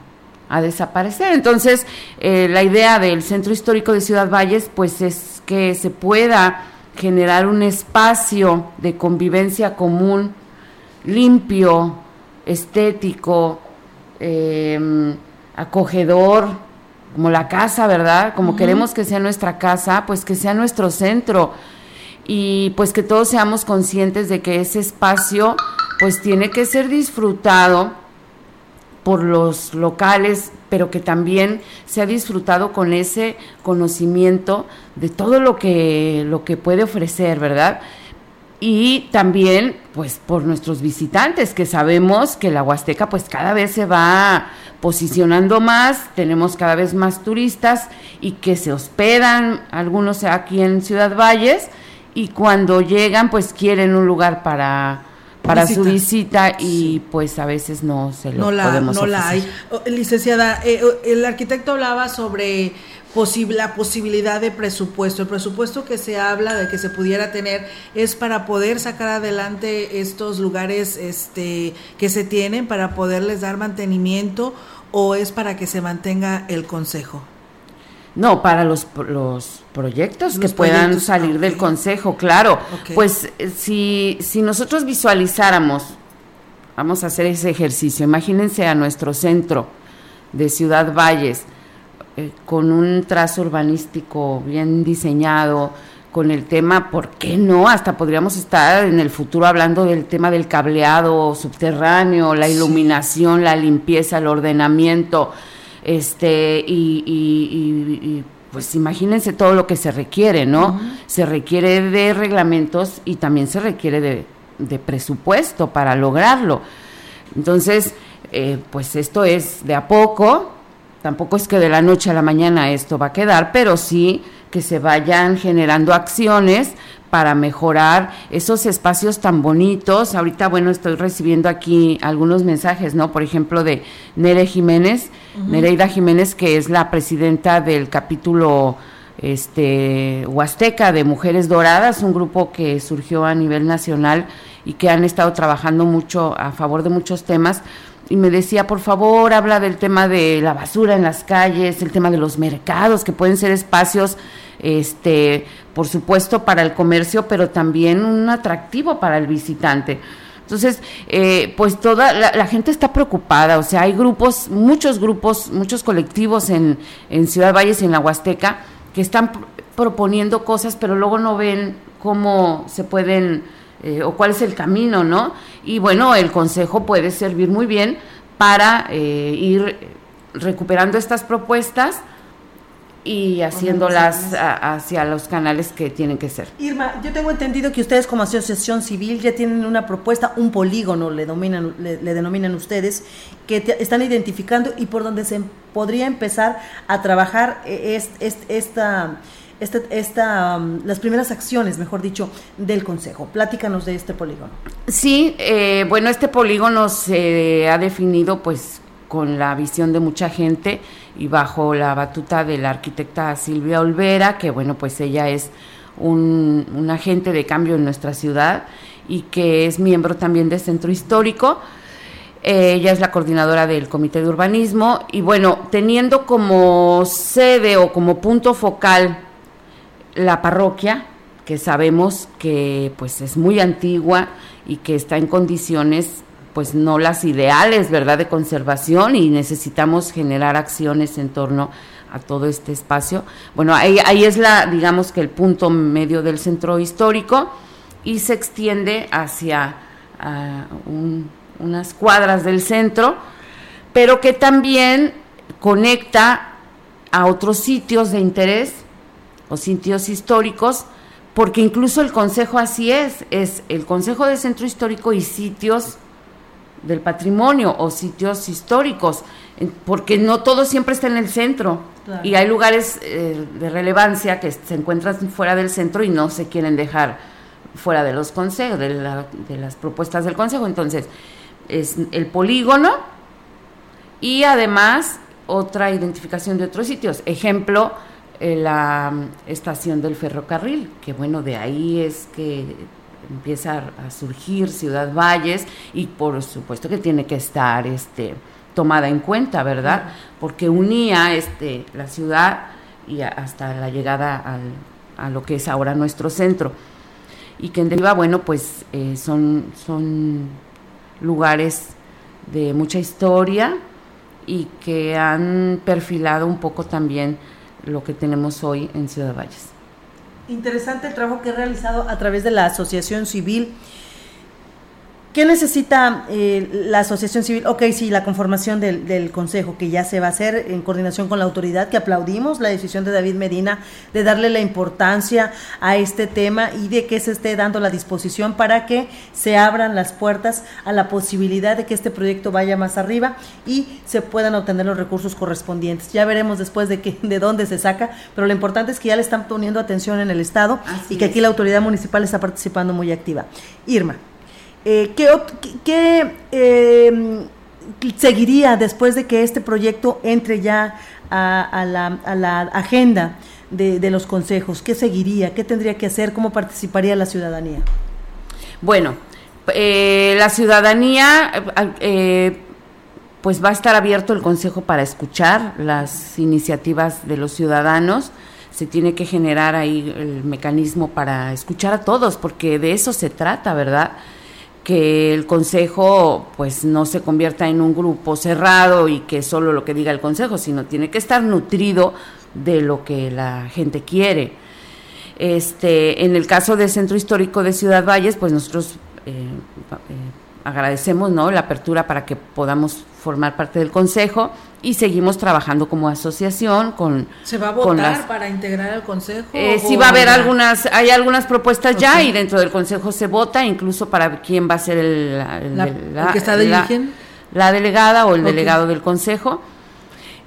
desaparecer. Entonces, eh, la idea del Centro Histórico de Ciudad Valles, pues es que se pueda generar un espacio de convivencia común, limpio, estético, eh, acogedor, como la casa, ¿verdad? Como queremos que sea nuestra casa, pues que sea nuestro centro y pues que todos seamos conscientes de que ese espacio pues tiene que ser disfrutado por los locales, pero que también se ha disfrutado con ese conocimiento de todo lo que, lo que puede ofrecer, ¿verdad? Y también pues por nuestros visitantes que sabemos que la Huasteca pues cada vez se va posicionando más, tenemos cada vez más turistas y que se hospedan algunos aquí en Ciudad Valles y cuando llegan pues quieren un lugar para para su visita. y pues a veces no se lo no la, podemos no la hay. Oh, licenciada, eh, oh, el arquitecto hablaba sobre la posibilidad de presupuesto. El presupuesto que se habla de que se pudiera tener es para poder sacar adelante estos lugares este, que se tienen, para poderles dar mantenimiento o es para que se mantenga el consejo. No, para los, los proyectos que puedan salir del consejo, claro. Pues eh, si, si nosotros visualizáramos, vamos a hacer ese ejercicio, imagínense a nuestro centro de Ciudad Valles, eh, con un trazo urbanístico bien diseñado, con el tema, ¿por qué no? Hasta podríamos estar en el futuro hablando del tema del cableado subterráneo, la iluminación, la limpieza, el ordenamiento, este, y, pues imagínense todo lo que se requiere, ¿no? Se requiere de reglamentos y también se requiere de, presupuesto para lograrlo. Entonces, eh, pues esto es de a poco, Tampoco es que de la noche a la mañana esto va a quedar, pero sí que se vayan generando acciones para mejorar esos espacios tan bonitos. Ahorita, bueno, estoy recibiendo aquí algunos mensajes, ¿no? Por ejemplo, de Nere Jiménez, Nereida Jiménez, que es la presidenta del capítulo este Huasteca de Mujeres Doradas, un grupo que surgió a nivel nacional y que han estado trabajando mucho a favor de muchos temas y me decía, por favor, habla del tema de la basura en las calles, el tema de los mercados, que pueden ser espacios, este, por supuesto, para el comercio, pero también un atractivo para el visitante. Entonces, eh, pues toda la, gente está preocupada, o sea, hay grupos, muchos grupos, muchos colectivos en, en Ciudad Valles y en la Huasteca que están proponiendo cosas, pero luego no ven cómo se pueden eh, o cuál es el camino, ¿no? Y bueno, el consejo puede servir muy bien para eh, ir recuperando estas propuestas y haciéndolas hacia los canales que tienen que ser. Irma, yo tengo entendido que ustedes como asociación civil ya tienen una propuesta, un polígono le, dominan, le, denominan ustedes, que están identificando y por donde se podría empezar a trabajar eh, esta esta, esta, um, las primeras acciones, mejor dicho, del Consejo. Pláticanos de este polígono. Sí, eh, bueno, este polígono se ha definido pues con la visión de mucha gente y bajo la batuta de la arquitecta Silvia Olvera, que bueno, pues ella es un, agente de cambio en nuestra ciudad y que es miembro también del Centro Histórico. Eh, ella es la coordinadora del Comité de Urbanismo y bueno, teniendo como sede o como punto focal la parroquia, que sabemos que pues es muy antigua y que está en condiciones pues no las ideales, ¿verdad?, de conservación y necesitamos generar acciones en torno a todo este espacio. Bueno, ahí, ahí es la, digamos que el punto medio del centro histórico y se extiende hacia unas cuadras del centro, pero que también conecta a otros sitios de interés o sitios históricos, porque incluso el consejo así es, es el consejo de centro histórico y sitios del patrimonio o sitios históricos, porque no todo siempre está en el centro y hay lugares eh, de relevancia que se encuentran fuera del centro y no se quieren dejar fuera de los consejos, de, de las propuestas del consejo. Entonces, es el polígono y además otra identificación de otros sitios. Ejemplo, la estación del ferrocarril, que bueno, de ahí es que empieza a surgir Ciudad Valles y por supuesto que tiene que estar este tomada en cuenta, ¿verdad? Porque unía este la ciudad y hasta la llegada al, a lo que es ahora nuestro centro. Y que en deriva, bueno, pues eh, son, son lugares de mucha historia y que han perfilado un poco también lo que tenemos hoy en Ciudad Valles. Interesante el trabajo que he realizado a través de la Asociación Civil ¿Qué necesita eh, la asociación civil? Ok, sí, la conformación del, consejo que ya se va a hacer en coordinación con la autoridad, que aplaudimos la decisión de David Medina de darle la importancia a este tema y de que se esté dando la disposición para que se abran las puertas a la posibilidad de que este proyecto vaya más arriba y se puedan obtener los recursos correspondientes. Ya veremos después de, que, de dónde se saca, pero lo importante es que ya le están poniendo atención en el Estado y que aquí la autoridad municipal está participando muy activa. Irma. Eh, ¿Qué, em, seguiría después de que este proyecto entre ya a, la, agenda de, los consejos? ¿Qué seguiría? ¿Qué tendría que hacer? ¿Cómo participaría la ciudadanía? Bueno, eh, la ciudadanía, eh, pues va a estar abierto el consejo para escuchar las iniciativas de los ciudadanos se tiene que generar ahí el mecanismo para escuchar a todos, porque de eso se trata, ¿verdad? Que el consejo pues no se convierta en un grupo cerrado y que solo lo que diga el consejo, sino tiene que estar nutrido de lo que la gente quiere. Este, en el caso del Centro Histórico de Ciudad Valles, pues nosotros eh, eh, agradecemos ¿no? la apertura para que podamos formar parte del consejo y seguimos trabajando como asociación con se va a votar para integrar al consejo eh, sí va a haber algunas hay algunas propuestas ya y dentro del consejo se vota incluso para quién va a ser el, la, que está dirigiendo la, delegada o el delegado del consejo.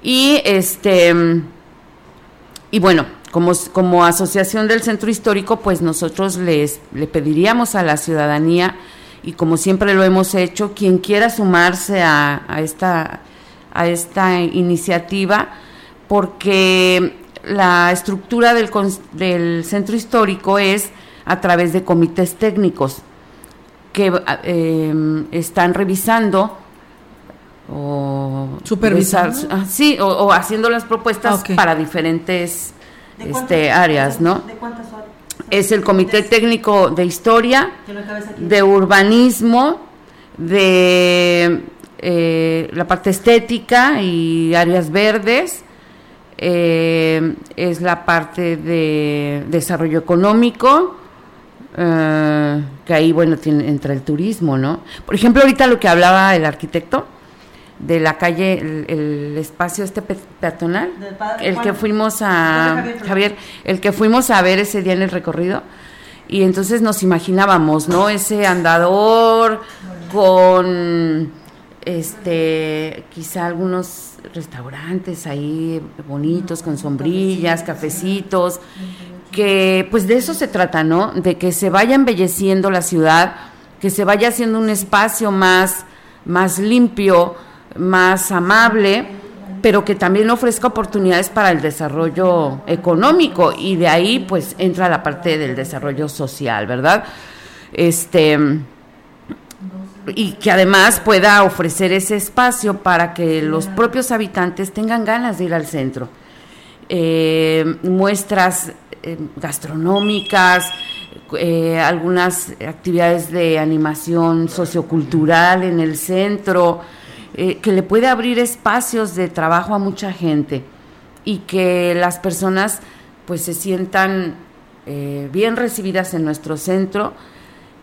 Y este y bueno como, como asociación del centro histórico pues nosotros les le pediríamos a la ciudadanía y como siempre lo hemos hecho quien quiera sumarse a, a esta a esta iniciativa porque la estructura del, del centro histórico es a través de comités técnicos que eh, están revisando o supervisar ah, sí o, haciendo las propuestas para diferentes este, áreas no ¿De cuántas horas? Es el comité técnico de historia de urbanismo de eh, la parte estética y áreas verdes, eh, es la parte de desarrollo económico, eh, que ahí, bueno, tiene, entra el turismo, ¿no? Por ejemplo, ahorita lo que hablaba el arquitecto de la calle, el, espacio este peatonal, el que fuimos a, Javier, el que fuimos a ver ese día en el recorrido, y entonces nos imaginábamos, ¿no? Ese andador con este, quizá algunos restaurantes ahí bonitos con sombrillas, cafecitos, que pues de eso se trata, ¿no? De que se vaya embelleciendo la ciudad, que se vaya haciendo un espacio más, más limpio, más amable, pero que también ofrezca oportunidades para el desarrollo económico y de ahí pues entra la parte del desarrollo social, ¿verdad? Este y que además pueda ofrecer ese espacio para que los propios habitantes tengan ganas de ir al centro. Eh, muestras eh, gastronómicas, eh, algunas actividades de animación sociocultural en el centro, que le puede abrir espacios de trabajo a mucha gente. y que las personas pues se sientan eh, bien recibidas en nuestro centro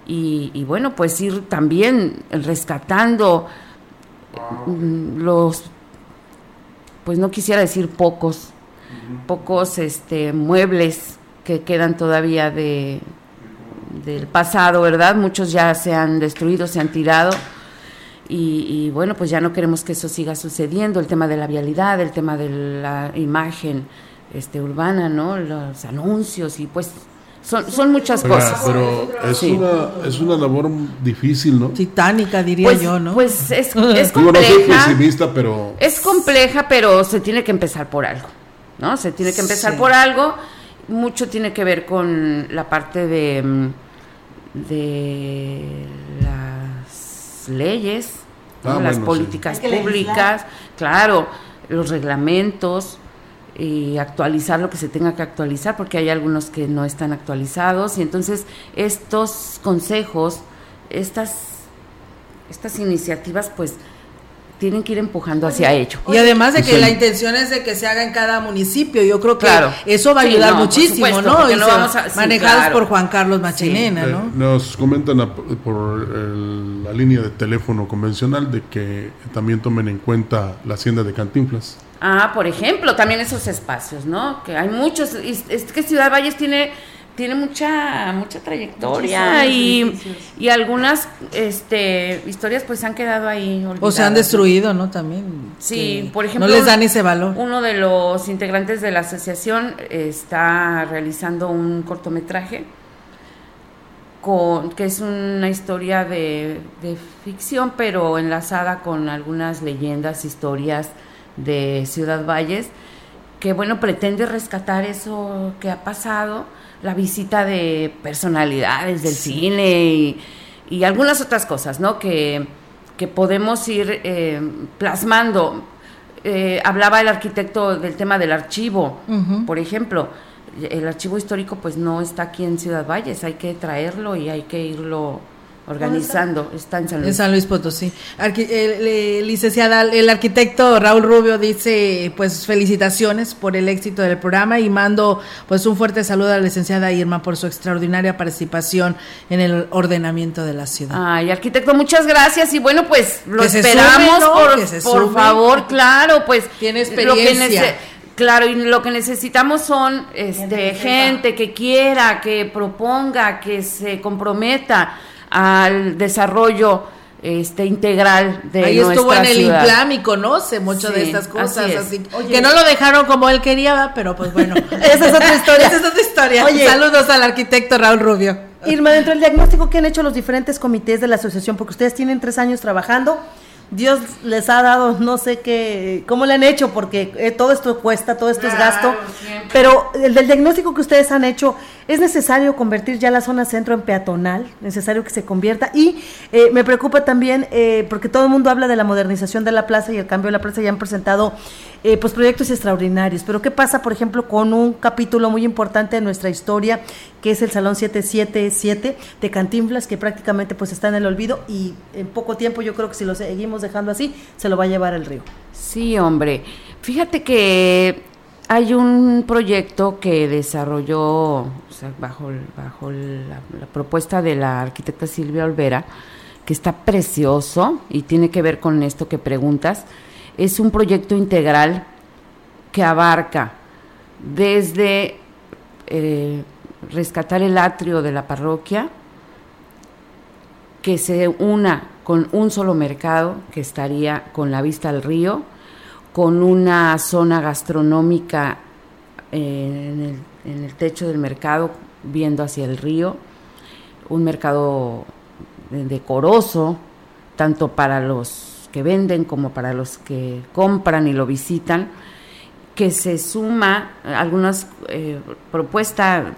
y, bueno, pues ir también rescatando mm, los, pues no quisiera decir pocos, pocos este, muebles que quedan todavía de, del pasado, ¿verdad? Muchos ya se han destruido, se han tirado. Y, y, bueno, pues ya no queremos que eso siga sucediendo, el tema de la vialidad, el tema de la imagen este, urbana, ¿no? Los anuncios y pues son, son muchas cosas. Pero es, una, es una labor difícil, ¿no? Titánica, diría pues, yo, ¿no? Pues es, es compleja. pero... Es compleja, pero se tiene que empezar por algo, ¿no? Se tiene que empezar por algo. Mucho tiene que ver con la parte de, mm, de las leyes, ah, las políticas públicas, claro, los reglamentos, y actualizar lo que se tenga que actualizar, porque hay algunos que no están actualizados, y entonces estos consejos, estas, estas iniciativas, pues tienen que ir empujando hacia ello. Y además de que la intención es de que se haga en cada municipio, yo creo que eso va a ayudar muchísimo, ¿no? Y manejados por Juan Carlos Machinena, ¿no? Eh, nos comentan por la línea de teléfono convencional de que también tomen en cuenta la hacienda de Cantinflas. Ah, por ejemplo, también esos espacios, ¿no? Que hay muchos, es que Ciudad Valles tiene tiene mucha mucha trayectoria y, y, algunas este historias pues han quedado ahí o se han destruido no también sí por ejemplo no les dan ese valor. uno de los integrantes de la asociación está realizando un cortometraje con que es una historia de, de ficción pero enlazada con algunas leyendas historias de Ciudad Valles, que bueno, pretende rescatar eso que ha pasado, la visita de personalidades del cine y, algunas otras cosas, ¿no? Que, que podemos ir eh, plasmando. Eh, hablaba el arquitecto del tema del archivo, por ejemplo. El archivo histórico pues no está aquí en Ciudad Valles, hay que traerlo y hay que irlo organizando, está? en San Luis. En San Luis Potosí. licenciada, el arquitecto Raúl Rubio dice, pues felicitaciones por el éxito del programa y mando pues un fuerte saludo a la licenciada Irma por su extraordinaria participación en el ordenamiento de la ciudad. Ay, arquitecto, muchas gracias y bueno, pues lo esperamos por, favor, claro, pues tiene experiencia. Claro, y lo que necesitamos son este, gente que quiera, que proponga, que se comprometa al desarrollo este integral de Ahí estuvo en el Inclam y conoce mucho de estas cosas, así, que no lo dejaron como él quería, pero pues bueno, esa es otra historia. esa es otra historia. Saludos al arquitecto Raúl Rubio. Irma, dentro del diagnóstico que han hecho los diferentes comités de la asociación, porque ustedes tienen tres años trabajando, Dios les ha dado, no sé qué, cómo le han hecho, porque eh, todo esto cuesta, todo esto es gasto. Pero el del diagnóstico que ustedes han hecho, es necesario convertir ya la zona centro en peatonal, necesario que se convierta. Y eh, me preocupa también, eh, porque todo el mundo habla de la modernización de la plaza y el cambio de la plaza, ya han presentado pues proyectos extraordinarios. Pero ¿qué pasa, por ejemplo, con un capítulo muy importante de nuestra historia, que es el Salón 777 de Cantinflas, que prácticamente pues está en el olvido y en poco tiempo yo creo que si lo seguimos dejando así, se lo va a llevar el río. Sí, hombre. Fíjate que hay un proyecto que desarrolló bajo, bajo la, propuesta de la arquitecta Silvia Olvera, que está precioso y tiene que ver con esto que preguntas. Es un proyecto integral que abarca desde eh, rescatar el atrio de la parroquia, que se una con un solo mercado que estaría con la vista al río, con una zona gastronómica eh, en, el, techo del mercado viendo hacia el río, un mercado decoroso, tanto para los que venden como para los que compran y lo visitan, que se suma algunas eh, propuestas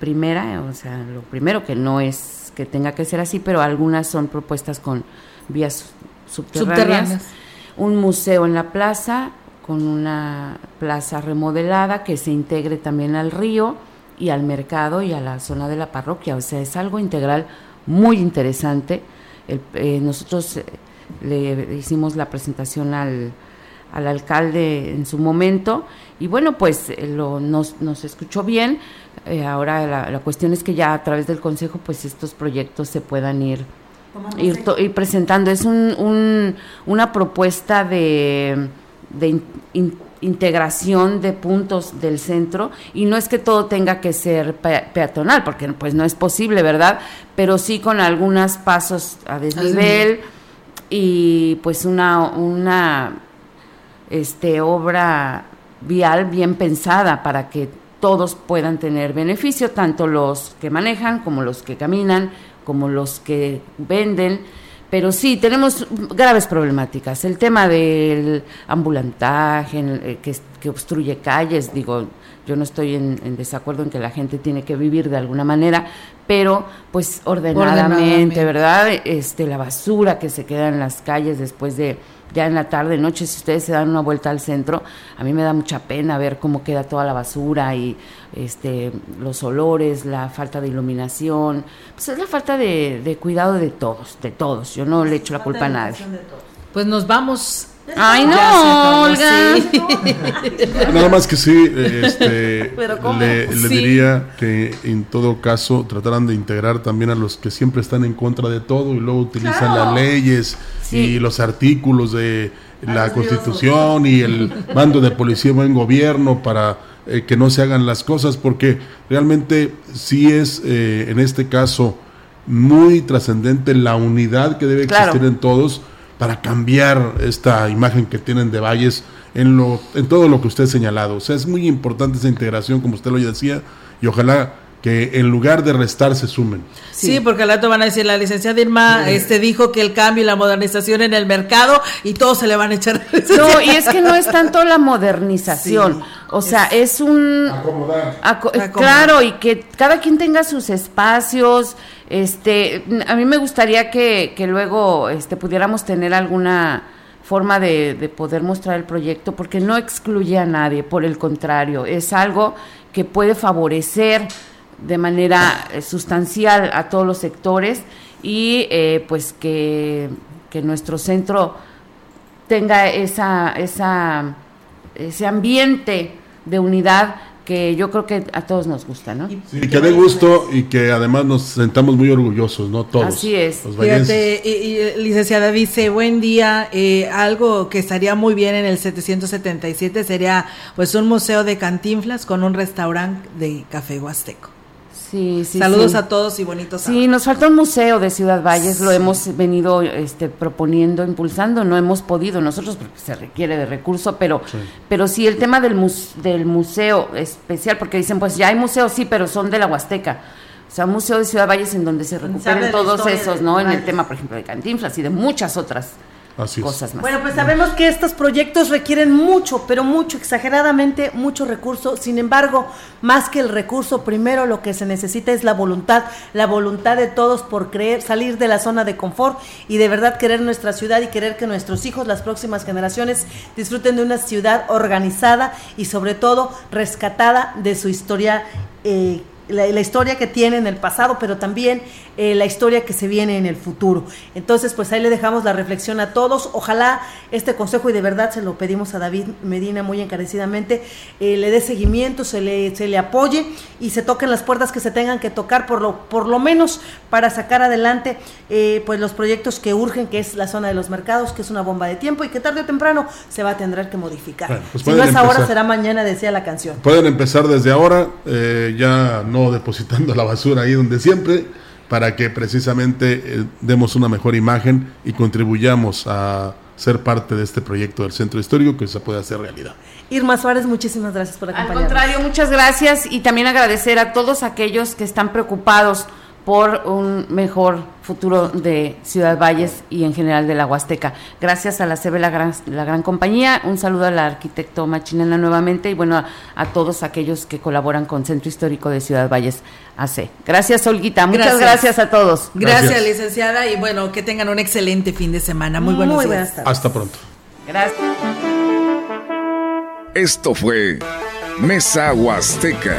primera, o sea, lo primero que no es que tenga que ser así, pero algunas son propuestas con vías subterráneas. Un museo en la plaza, con una plaza remodelada que se integre también al río y al mercado y a la zona de la parroquia. O sea, es algo integral muy interesante. Eh, nosotros eh, le hicimos la presentación al, al alcalde en su momento y bueno, pues eh, lo, nos, nos escuchó bien. Ahora la, cuestión es que ya a través del Consejo pues estos proyectos se puedan ir, ir, presentando. Es un, una propuesta de, de integración de puntos del centro. Y no es que todo tenga que ser peatonal porque pues no es posible verdad pero sí con algunos pasos a desnivel. y pues una una este obra vial bien pensada para que todos puedan tener beneficio, tanto los que manejan como los que caminan, como los que venden. Pero sí, tenemos graves problemáticas. El tema del ambulantaje, eh, que, que obstruye calles, digo, yo no estoy en, desacuerdo en que la gente tiene que vivir de alguna manera, pero pues ordenadamente, ordenadamente, ¿verdad? Este, la basura que se queda en las calles después de ya en la tarde, noche, si ustedes se dan una vuelta al centro, a mí me da mucha pena ver cómo queda toda la basura y este, los olores, la falta de iluminación, pues es la falta de, cuidado de todos, de todos. Yo no le echo la culpa a nadie. Pues nos vamos Ay, no, Olga. Nada más que sí, este, le, diría que en todo caso trataran de integrar también a los que siempre están en contra de todo y luego utilizan las leyes y los artículos de la Constitución y el mando de policía buen gobierno para eh, que no se hagan las cosas, porque realmente sí es eh, en este caso muy trascendente la unidad que debe existir en todos para cambiar esta imagen que tienen de Valles en, lo, en todo lo que usted ha señalado. O sea, es muy importante esa integración, como usted lo decía, y ojalá que en lugar de restar se sumen. Sí, porque al rato van a decir, la licenciada Irma este, dijo que el cambio y la modernización en el mercado y todos se le van a echar. No, y es que no es tanto la modernización, o sea, es, un... Acomodar. Claro, y que cada quien tenga sus espacios, este, a mí me gustaría que, que luego este, pudiéramos tener alguna forma de, de poder mostrar el proyecto, porque no excluye a nadie, por el contrario, es algo que puede favorecer de manera eh, sustancial a todos los sectores y eh, pues que, que, nuestro centro tenga esa, esa, ese ambiente de unidad que yo creo que a todos nos gusta, ¿no? y que dé gusto y que además nos sentamos muy orgullosos, ¿no? Todos. Así es. Fíjate, y, licenciada dice, buen día, eh, algo que estaría muy bien en el 777 sería pues un museo de cantinflas con un restaurante de café huasteco. Sí, sí, Saludos a todos y bonitos. Sí, nos falta un museo de Ciudad Valles, lo hemos venido este, proponiendo, impulsando, no hemos podido nosotros porque se requiere de recurso, pero sí, pero sí el tema del, del museo especial, porque dicen, pues ya hay museos, sí, pero son de la Huasteca. O sea, un museo de Ciudad Valles en donde se recuperen todos esos, ¿no? En el tema, por ejemplo, de Cantinflas y de muchas otras cosas más. Bueno, pues sabemos que estos proyectos requieren mucho, pero mucho, exageradamente mucho recurso. Sin embargo, más que el recurso, primero lo que se necesita es la voluntad, la voluntad de todos por creer, salir de la zona de confort y de verdad querer nuestra ciudad y querer que nuestros hijos, las próximas generaciones, disfruten de una ciudad organizada y sobre todo rescatada de su historia. Eh, la, historia que tiene en el pasado, pero también eh, la historia que se viene en el futuro. Entonces, pues ahí le dejamos la reflexión a todos. Ojalá este consejo, y de verdad se lo pedimos a David Medina muy encarecidamente, eh, le dé seguimiento, se le, se le apoye y se toquen las puertas que se tengan que tocar, por lo, por lo menos para sacar adelante eh, pues los proyectos que urgen, que es la zona de los mercados, que es una bomba de tiempo y que tarde o temprano se va a tener que modificar. Pues si no es ahora, será mañana, decía la canción. Pueden empezar desde ahora, ya no depositando la basura ahí donde siempre, para que precisamente eh, demos una mejor imagen y contribuyamos a ser parte de este proyecto del centro histórico que se pueda hacer realidad. Irma Suárez, muchísimas gracias por acompañarnos. Al contrario, muchas gracias y también agradecer a todos aquellos que están preocupados por un mejor futuro de Ciudad Valles y en general de la Huasteca. Gracias a la CB, la gran, la gran compañía. Un saludo al arquitecto Machinena nuevamente y bueno, a, todos aquellos que colaboran con Centro Histórico de Ciudad Valles AC. Gracias, Olguita. Muchas gracias, a todos. Gracias, licenciada, y bueno, que tengan un excelente fin de semana. Muy buenos días. Hasta pronto. Gracias. Esto fue Mesa Huasteca